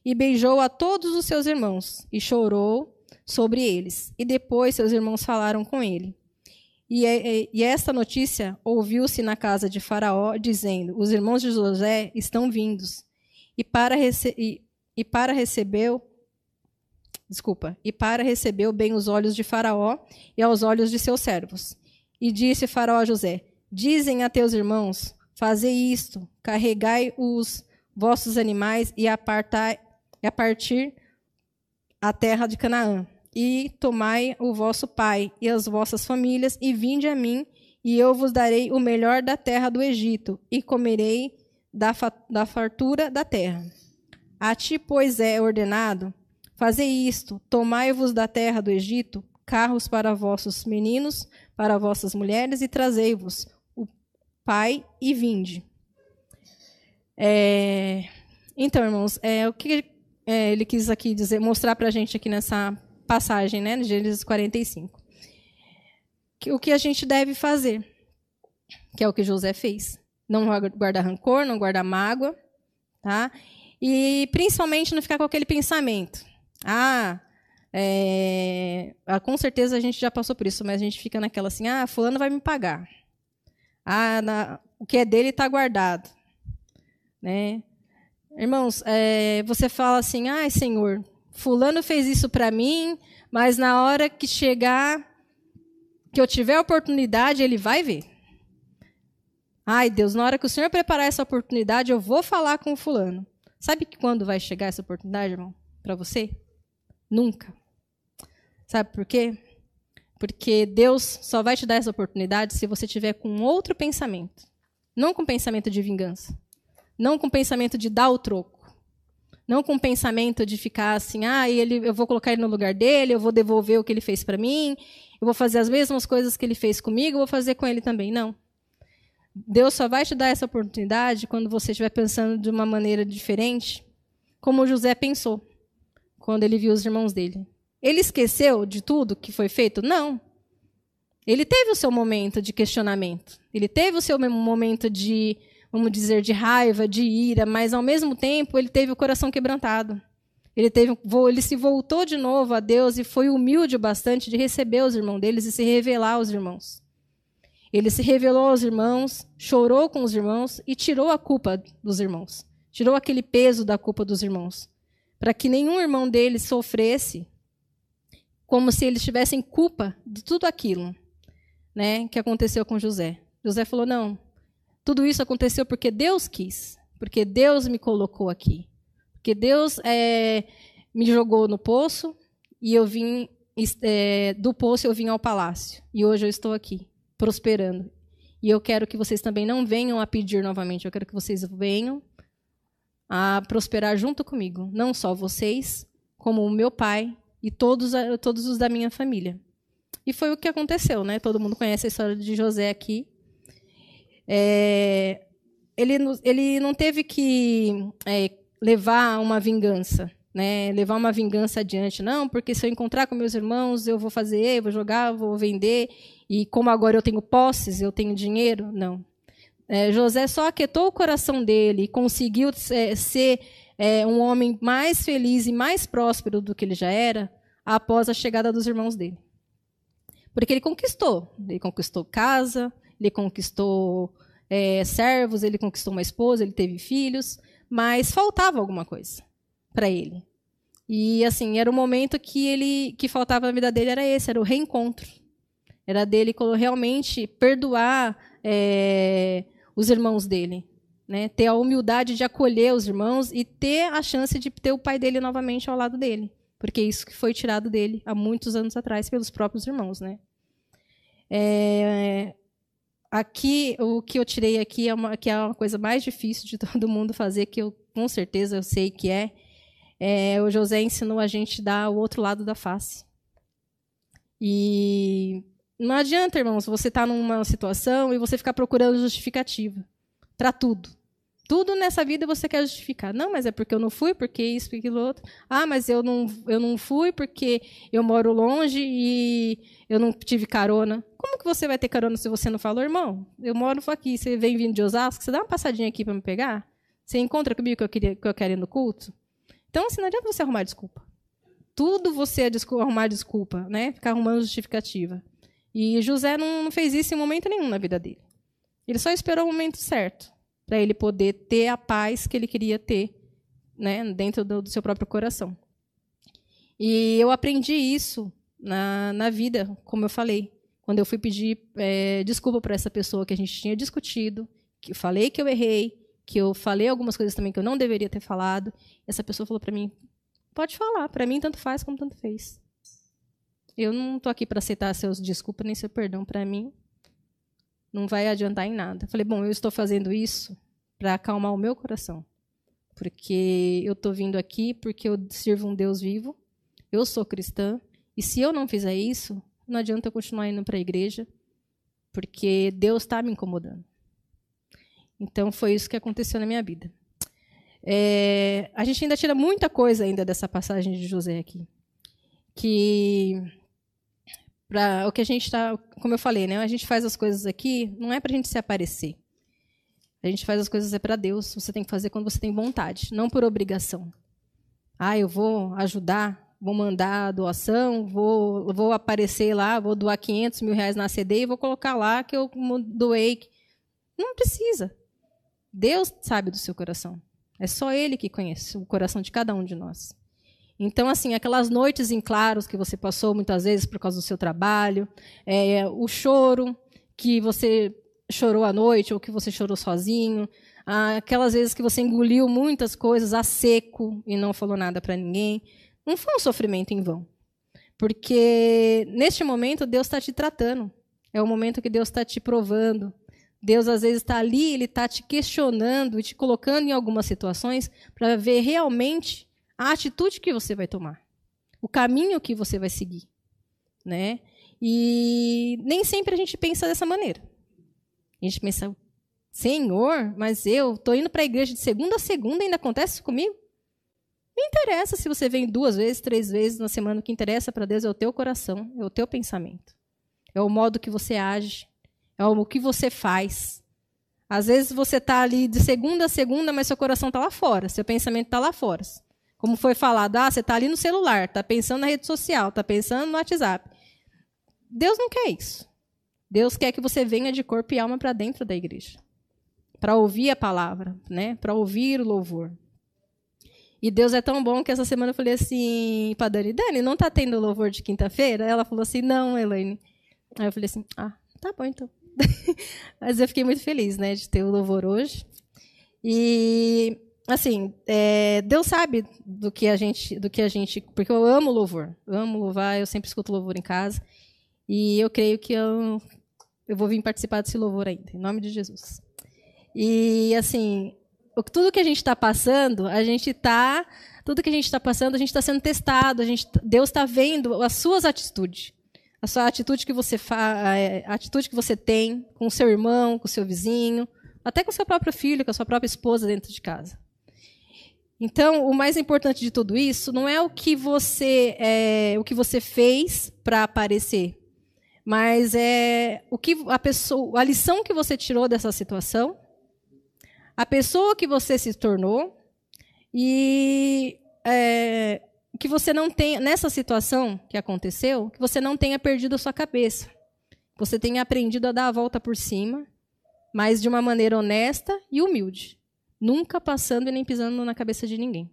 E beijou a todos os seus irmãos, e chorou sobre eles. E depois seus irmãos falaram com ele. E, e, e esta notícia ouviu-se na casa de Faraó, dizendo: Os irmãos de José estão vindos. E para, rece e, e para recebeu desculpa, e para recebeu bem os olhos de Faraó e aos olhos de seus servos. E disse Faraó a José: Dizem a teus irmãos: Fazei isto, carregai os vossos animais e apartai, a partir a terra de Canaã e tomai o vosso pai e as vossas famílias, e vinde a mim, e eu vos darei o melhor da terra do Egito, e comerei da, fa da fartura da terra. A ti, pois, é ordenado: fazei isto, tomai-vos da terra do Egito carros para vossos meninos, para vossas mulheres, e trazei-vos pai e vinde. É... Então, irmãos, é, o que é, ele quis aqui dizer, mostrar para a gente aqui nessa passagem, né, no Gênesis 45. O que a gente deve fazer, que é o que José fez. Não guardar rancor, não guardar mágoa, tá? E principalmente não ficar com aquele pensamento. Ah, é, ah, com certeza a gente já passou por isso, mas a gente fica naquela assim, ah, fulano vai me pagar. Ah, na, o que é dele está guardado. Né? Irmãos, é, você fala assim, ai, Senhor, fulano fez isso para mim, mas na hora que chegar, que eu tiver oportunidade, ele vai ver. Ai, Deus, na hora que o Senhor preparar essa oportunidade, eu vou falar com o fulano. Sabe que quando vai chegar essa oportunidade, irmão, para você? Nunca. Sabe por quê? Porque Deus só vai te dar essa oportunidade se você tiver com outro pensamento. Não com pensamento de vingança. Não com pensamento de dar o troco. Não com pensamento de ficar assim, ah, ele, eu vou colocar ele no lugar dele, eu vou devolver o que ele fez para mim, eu vou fazer as mesmas coisas que ele fez comigo, eu vou fazer com ele também. Não. Deus só vai te dar essa oportunidade quando você estiver pensando de uma maneira diferente, como José pensou quando ele viu os irmãos dele. Ele esqueceu de tudo que foi feito? Não. Ele teve o seu momento de questionamento. Ele teve o seu momento de vamos dizer, de raiva, de ira, mas ao mesmo tempo ele teve o coração quebrantado. Ele, teve, ele se voltou de novo a Deus e foi humilde bastante de receber os irmãos deles e se revelar aos irmãos. Ele se revelou aos irmãos, chorou com os irmãos e tirou a culpa dos irmãos. Tirou aquele peso da culpa dos irmãos. Para que nenhum irmão deles sofresse como se eles tivessem culpa de tudo aquilo. né, que aconteceu com José. José falou: não, tudo isso aconteceu porque Deus quis, porque Deus me colocou aqui, porque Deus é, me jogou no poço e eu vim é, do poço eu vim ao palácio e hoje eu estou aqui prosperando. E eu quero que vocês também não venham a pedir novamente, eu quero que vocês venham a prosperar junto comigo, não só vocês, como o meu pai e todos, todos os da minha família. E foi o que aconteceu, né? Todo mundo conhece a história de José aqui. É, ele, ele não teve que é, levar uma vingança, né? Levar uma vingança adiante, não, porque se eu encontrar com meus irmãos, eu vou fazer, vou jogar, vou vender, e como agora eu tenho posses, eu tenho dinheiro, não. É, José só aquietou o coração dele e conseguiu ser é, um homem mais feliz e mais próspero do que ele já era após a chegada dos irmãos dele. Porque ele conquistou. Ele conquistou casa, ele conquistou é, servos, ele conquistou uma esposa, ele teve filhos, mas faltava alguma coisa para ele. E assim, era o momento que ele que faltava na vida dele era esse, era o reencontro. Era dele realmente perdoar é, os irmãos dele, né? Ter a humildade de acolher os irmãos e ter a chance de ter o pai dele novamente ao lado dele porque isso que foi tirado dele há muitos anos atrás pelos próprios irmãos, né? É, aqui o que eu tirei aqui é uma que é uma coisa mais difícil de [LAUGHS] todo mundo fazer que eu com certeza eu sei que é, é o José ensinou a gente dar o outro lado da face. E não adianta, irmãos, você estar tá numa situação e você ficar procurando justificativa para tudo. Tudo nessa vida você quer justificar. Não, mas é porque eu não fui, porque isso, porque aquilo outro. Ah, mas eu não, eu não fui porque eu moro longe e eu não tive carona. Como que você vai ter carona se você não falou, irmão? Eu moro aqui, você vem vindo de Osasco, você dá uma passadinha aqui para me pegar? Você encontra comigo que eu, queria, que eu quero ir no culto? Então, assim, não adianta você arrumar desculpa. Tudo você é desculpa, arrumar desculpa, né? Ficar arrumando justificativa. E José não, não fez isso em momento nenhum na vida dele. Ele só esperou o momento certo para ele poder ter a paz que ele queria ter né, dentro do, do seu próprio coração. E eu aprendi isso na, na vida, como eu falei, quando eu fui pedir é, desculpa para essa pessoa que a gente tinha discutido, que eu falei que eu errei, que eu falei algumas coisas também que eu não deveria ter falado. Essa pessoa falou para mim: pode falar, para mim tanto faz como tanto fez. Eu não estou aqui para aceitar seus desculpas nem seu perdão para mim não vai adiantar em nada. Falei, bom, eu estou fazendo isso para acalmar o meu coração. Porque eu estou vindo aqui porque eu sirvo um Deus vivo, eu sou cristã, e se eu não fizer isso, não adianta eu continuar indo para a igreja, porque Deus está me incomodando. Então foi isso que aconteceu na minha vida. É, a gente ainda tira muita coisa ainda dessa passagem de José aqui, que para o que a gente está, como eu falei, né? A gente faz as coisas aqui não é para a gente se aparecer. A gente faz as coisas é para Deus. Você tem que fazer quando você tem vontade, não por obrigação. Ah, eu vou ajudar, vou mandar doação, vou, vou aparecer lá, vou doar 500 mil reais na CD e vou colocar lá que eu doei. Não precisa. Deus sabe do seu coração. É só Ele que conhece o coração de cada um de nós. Então, assim, aquelas noites em claros que você passou muitas vezes por causa do seu trabalho, é, o choro que você chorou à noite ou que você chorou sozinho, aquelas vezes que você engoliu muitas coisas a seco e não falou nada para ninguém, não foi um sofrimento em vão. Porque neste momento Deus está te tratando. É o momento que Deus está te provando. Deus às vezes está ali, Ele está te questionando e te colocando em algumas situações para ver realmente a atitude que você vai tomar, o caminho que você vai seguir, né? E nem sempre a gente pensa dessa maneira. A gente pensa, Senhor, mas eu estou indo para a igreja de segunda a segunda ainda acontece isso comigo? Não interessa se você vem duas vezes, três vezes na semana. O que interessa para Deus é o teu coração, é o teu pensamento. É o modo que você age, é o que você faz. Às vezes você está ali de segunda a segunda, mas seu coração está lá fora, seu pensamento está lá fora. Como foi falado, ah, você está ali no celular, está pensando na rede social, está pensando no WhatsApp. Deus não quer isso. Deus quer que você venha de corpo e alma para dentro da igreja, para ouvir a palavra, né? Para ouvir o louvor. E Deus é tão bom que essa semana eu falei assim para Dani, Dani, não está tendo louvor de quinta-feira? Ela falou assim, não, Elaine. Aí eu falei assim, ah, Tá bom, então. [LAUGHS] Mas eu fiquei muito feliz, né, de ter o louvor hoje. E assim, é, Deus sabe do que a gente, do que a gente, porque eu amo louvor, eu amo louvar, eu sempre escuto louvor em casa, e eu creio que eu, eu vou vir participar desse louvor ainda, em nome de Jesus. E assim, tudo que a gente está passando, a gente está, tudo que a gente está passando, a gente está sendo testado, a gente, Deus está vendo as suas atitudes, a sua atitude que você fa, a atitude que você tem com o seu irmão, com o seu vizinho, até com o seu próprio filho, com a sua própria esposa dentro de casa. Então, o mais importante de tudo isso não é o que você, é, o que você fez para aparecer, mas é o que a pessoa, a lição que você tirou dessa situação, a pessoa que você se tornou e é, que você não tenha nessa situação que aconteceu, que você não tenha perdido a sua cabeça, você tenha aprendido a dar a volta por cima, mas de uma maneira honesta e humilde nunca passando e nem pisando na cabeça de ninguém.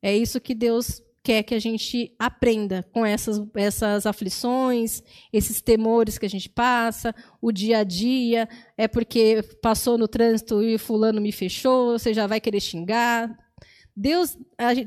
É isso que Deus quer que a gente aprenda com essas, essas aflições, esses temores que a gente passa, o dia a dia, é porque passou no trânsito e fulano me fechou, você já vai querer xingar. Deus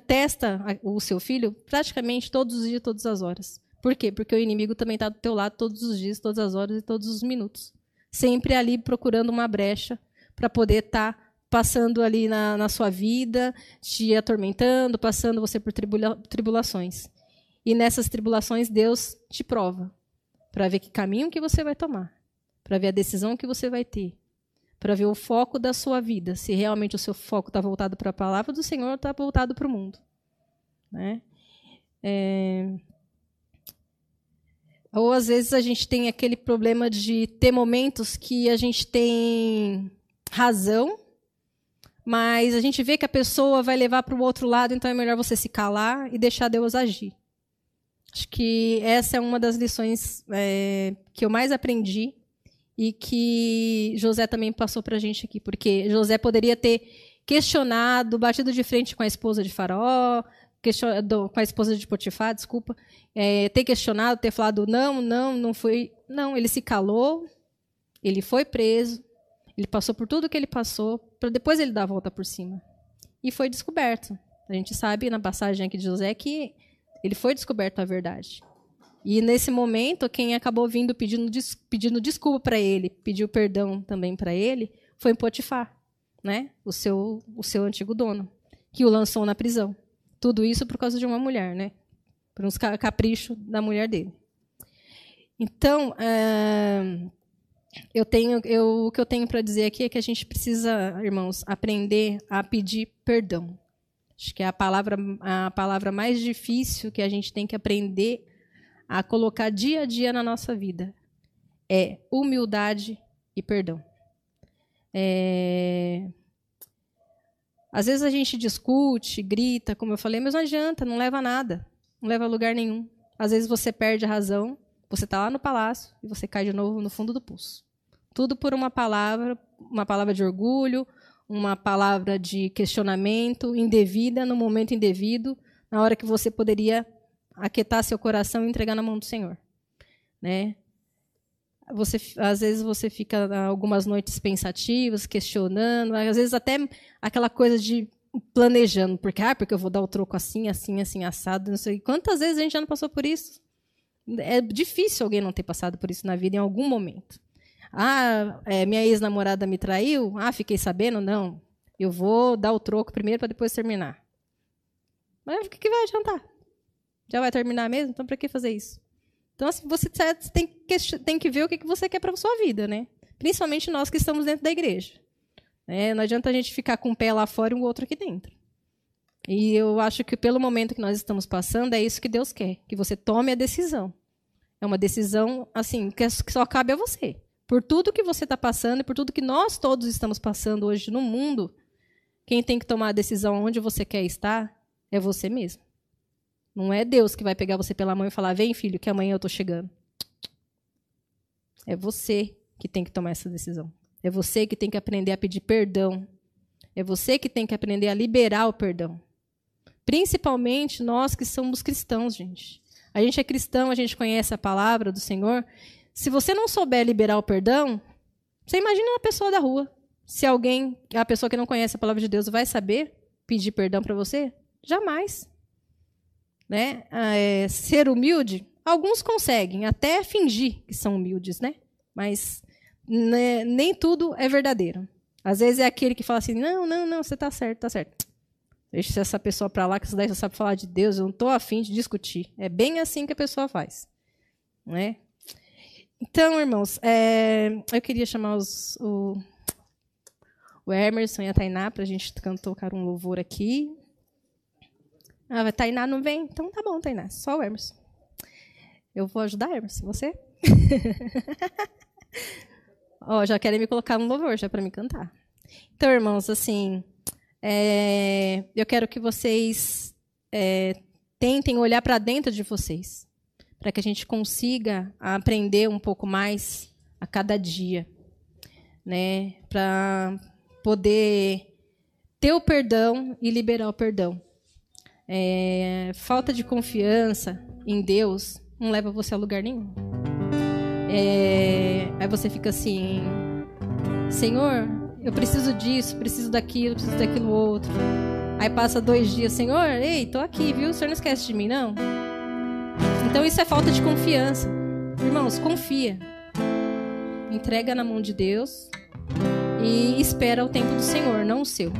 testa o seu filho praticamente todos os dias, todas as horas. Por quê? Porque o inimigo também está do teu lado todos os dias, todas as horas e todos os minutos. Sempre ali procurando uma brecha para poder estar tá passando ali na, na sua vida, te atormentando, passando você por tribula, tribulações. E nessas tribulações, Deus te prova para ver que caminho que você vai tomar, para ver a decisão que você vai ter, para ver o foco da sua vida, se realmente o seu foco está voltado para a palavra do Senhor ou está voltado para o mundo. Né? É... Ou às vezes a gente tem aquele problema de ter momentos que a gente tem razão mas a gente vê que a pessoa vai levar para o outro lado, então é melhor você se calar e deixar Deus agir. Acho que essa é uma das lições é, que eu mais aprendi e que José também passou para a gente aqui, porque José poderia ter questionado, batido de frente com a esposa de Faraó, com a esposa de Potifar, desculpa, é, ter questionado, ter falado não, não, não foi, não, ele se calou, ele foi preso, ele passou por tudo que ele passou para depois ele dar a volta por cima. E foi descoberto. A gente sabe na passagem aqui de José que ele foi descoberto a verdade. E nesse momento, quem acabou vindo pedindo, pedindo desculpa para ele, pediu perdão também para ele, foi Potifar, né? O seu, o seu antigo dono, que o lançou na prisão. Tudo isso por causa de uma mulher, né? Por uns caprichos da mulher dele. Então, é, eu tenho, eu, o que eu tenho para dizer aqui é que a gente precisa, irmãos, aprender a pedir perdão. Acho que é a palavra, a palavra mais difícil que a gente tem que aprender a colocar dia a dia na nossa vida é humildade e perdão. É... Às vezes a gente discute, grita, como eu falei, mas não adianta, não leva a nada, não leva a lugar nenhum. Às vezes você perde a razão, você está lá no palácio e você cai de novo no fundo do poço. Tudo por uma palavra, uma palavra de orgulho, uma palavra de questionamento indevida no momento indevido, na hora que você poderia aquietar seu coração e entregar na mão do Senhor, né? Você, às vezes você fica algumas noites pensativas, questionando, às vezes até aquela coisa de planejando, porque ah, porque eu vou dar o troco assim, assim, assim, assado, não sei. Quantas vezes a gente já não passou por isso? É difícil alguém não ter passado por isso na vida em algum momento. Ah, é, minha ex-namorada me traiu? Ah, fiquei sabendo? Não. Eu vou dar o troco primeiro para depois terminar. Mas o que, vai adiantar? Já vai terminar mesmo? Então, para que fazer isso? Então, assim, você tem que, tem que ver o que, você quer para a sua vida, né? Principalmente nós que estamos dentro da igreja. É, não adianta a gente ficar com um pé lá fora e um outro aqui dentro. E eu acho que pelo momento que nós estamos passando, é isso que Deus quer, que você tome a decisão. É uma decisão assim que só cabe a você. Por tudo que você está passando e por tudo que nós todos estamos passando hoje no mundo, quem tem que tomar a decisão onde você quer estar é você mesmo. Não é Deus que vai pegar você pela mão e falar: "Vem, filho, que amanhã eu estou chegando". É você que tem que tomar essa decisão. É você que tem que aprender a pedir perdão. É você que tem que aprender a liberar o perdão. Principalmente nós que somos cristãos, gente. A gente é cristão, a gente conhece a palavra do Senhor. Se você não souber liberar o perdão, você imagina uma pessoa da rua. Se alguém, a pessoa que não conhece a palavra de Deus, vai saber pedir perdão para você? Jamais. Né? É, ser humilde, alguns conseguem até fingir que são humildes, né? Mas né, nem tudo é verdadeiro. Às vezes é aquele que fala assim: não, não, não, você está certo, está certo. Deixa essa pessoa para lá, que você daí só sabe falar de Deus, eu não estou afim de discutir. É bem assim que a pessoa faz. Né? Então, irmãos, é, eu queria chamar os, o, o Emerson e a Tainá para a gente tocar um louvor aqui. Ah, a Tainá não vem? Então tá bom, Tainá, só o Emerson. Eu vou ajudar, Emerson, você? [LAUGHS] Ó, oh, já querem me colocar no louvor, já para me cantar. Então, irmãos, assim, é, eu quero que vocês é, tentem olhar para dentro de vocês, para que a gente consiga aprender um pouco mais a cada dia, né? Para poder ter o perdão e liberar o perdão. É, falta de confiança em Deus não leva você a lugar nenhum. É, aí você fica assim, Senhor, eu preciso disso, preciso daquilo, preciso daquilo outro. Aí passa dois dias, Senhor, ei, tô aqui, viu? O Senhor não esquece de mim, não? Então isso é falta de confiança. Irmãos, confia. Entrega na mão de Deus e espera o tempo do Senhor, não o seu.